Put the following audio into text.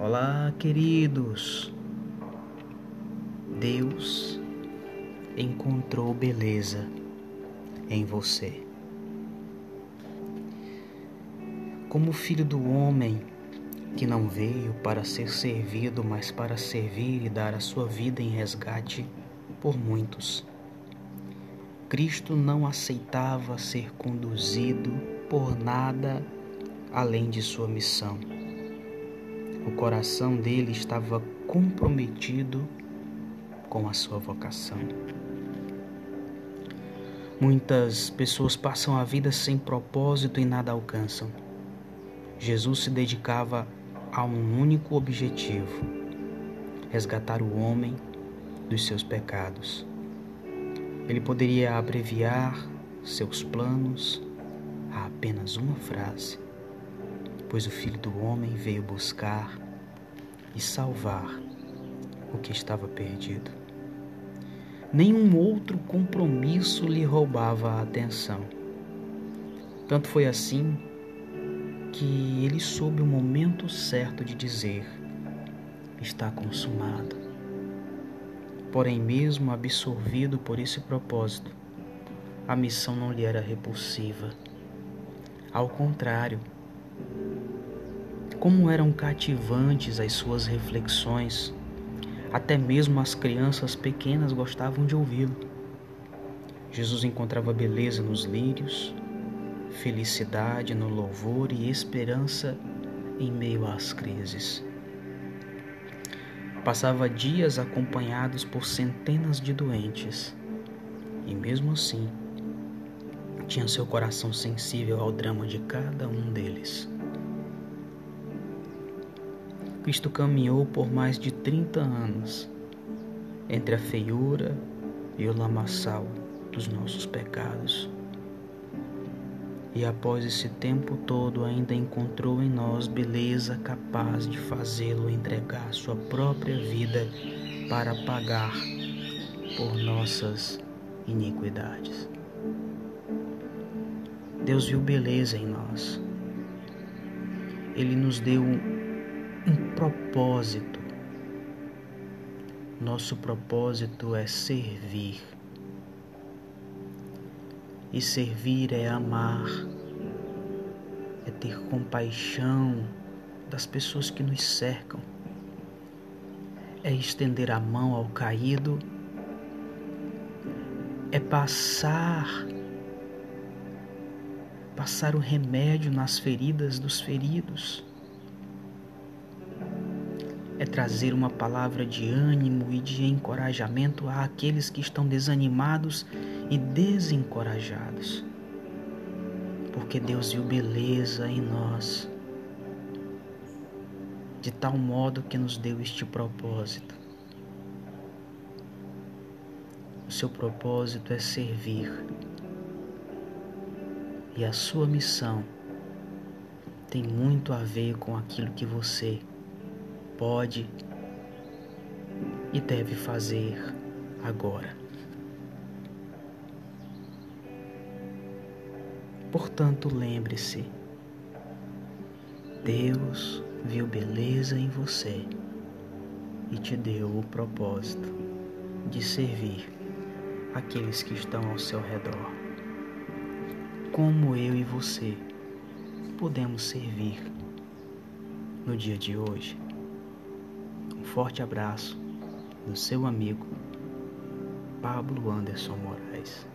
Olá, queridos. Deus encontrou beleza em você. Como filho do homem que não veio para ser servido, mas para servir e dar a sua vida em resgate por muitos. Cristo não aceitava ser conduzido por nada além de sua missão. O coração dele estava comprometido com a sua vocação. Muitas pessoas passam a vida sem propósito e nada alcançam. Jesus se dedicava a um único objetivo: resgatar o homem dos seus pecados. Ele poderia abreviar seus planos a apenas uma frase pois o Filho do Homem veio buscar e salvar o que estava perdido. Nenhum outro compromisso lhe roubava a atenção. Tanto foi assim que ele soube o momento certo de dizer: está consumado. Porém, mesmo absorvido por esse propósito, a missão não lhe era repulsiva. Ao contrário, como eram cativantes as suas reflexões. Até mesmo as crianças pequenas gostavam de ouvi-lo. Jesus encontrava beleza nos lírios, felicidade no louvor e esperança em meio às crises. Passava dias acompanhados por centenas de doentes e, mesmo assim, tinha seu coração sensível ao drama de cada um deles. Cristo caminhou por mais de 30 anos entre a feiura e o lamaçal dos nossos pecados. E após esse tempo todo, ainda encontrou em nós beleza capaz de fazê-lo entregar sua própria vida para pagar por nossas iniquidades. Deus viu beleza em nós. Ele nos deu um propósito. Nosso propósito é servir. E servir é amar, é ter compaixão das pessoas que nos cercam, é estender a mão ao caído, é passar passar o remédio nas feridas dos feridos é trazer uma palavra de ânimo e de encorajamento àqueles que estão desanimados e desencorajados. Porque Deus viu beleza em nós, de tal modo que nos deu este propósito. O seu propósito é servir, e a sua missão tem muito a ver com aquilo que você pode e deve fazer agora. Portanto, lembre-se: Deus viu beleza em você e te deu o propósito de servir aqueles que estão ao seu redor. Como eu e você podemos servir no dia de hoje? Forte abraço do seu amigo Pablo Anderson Moraes.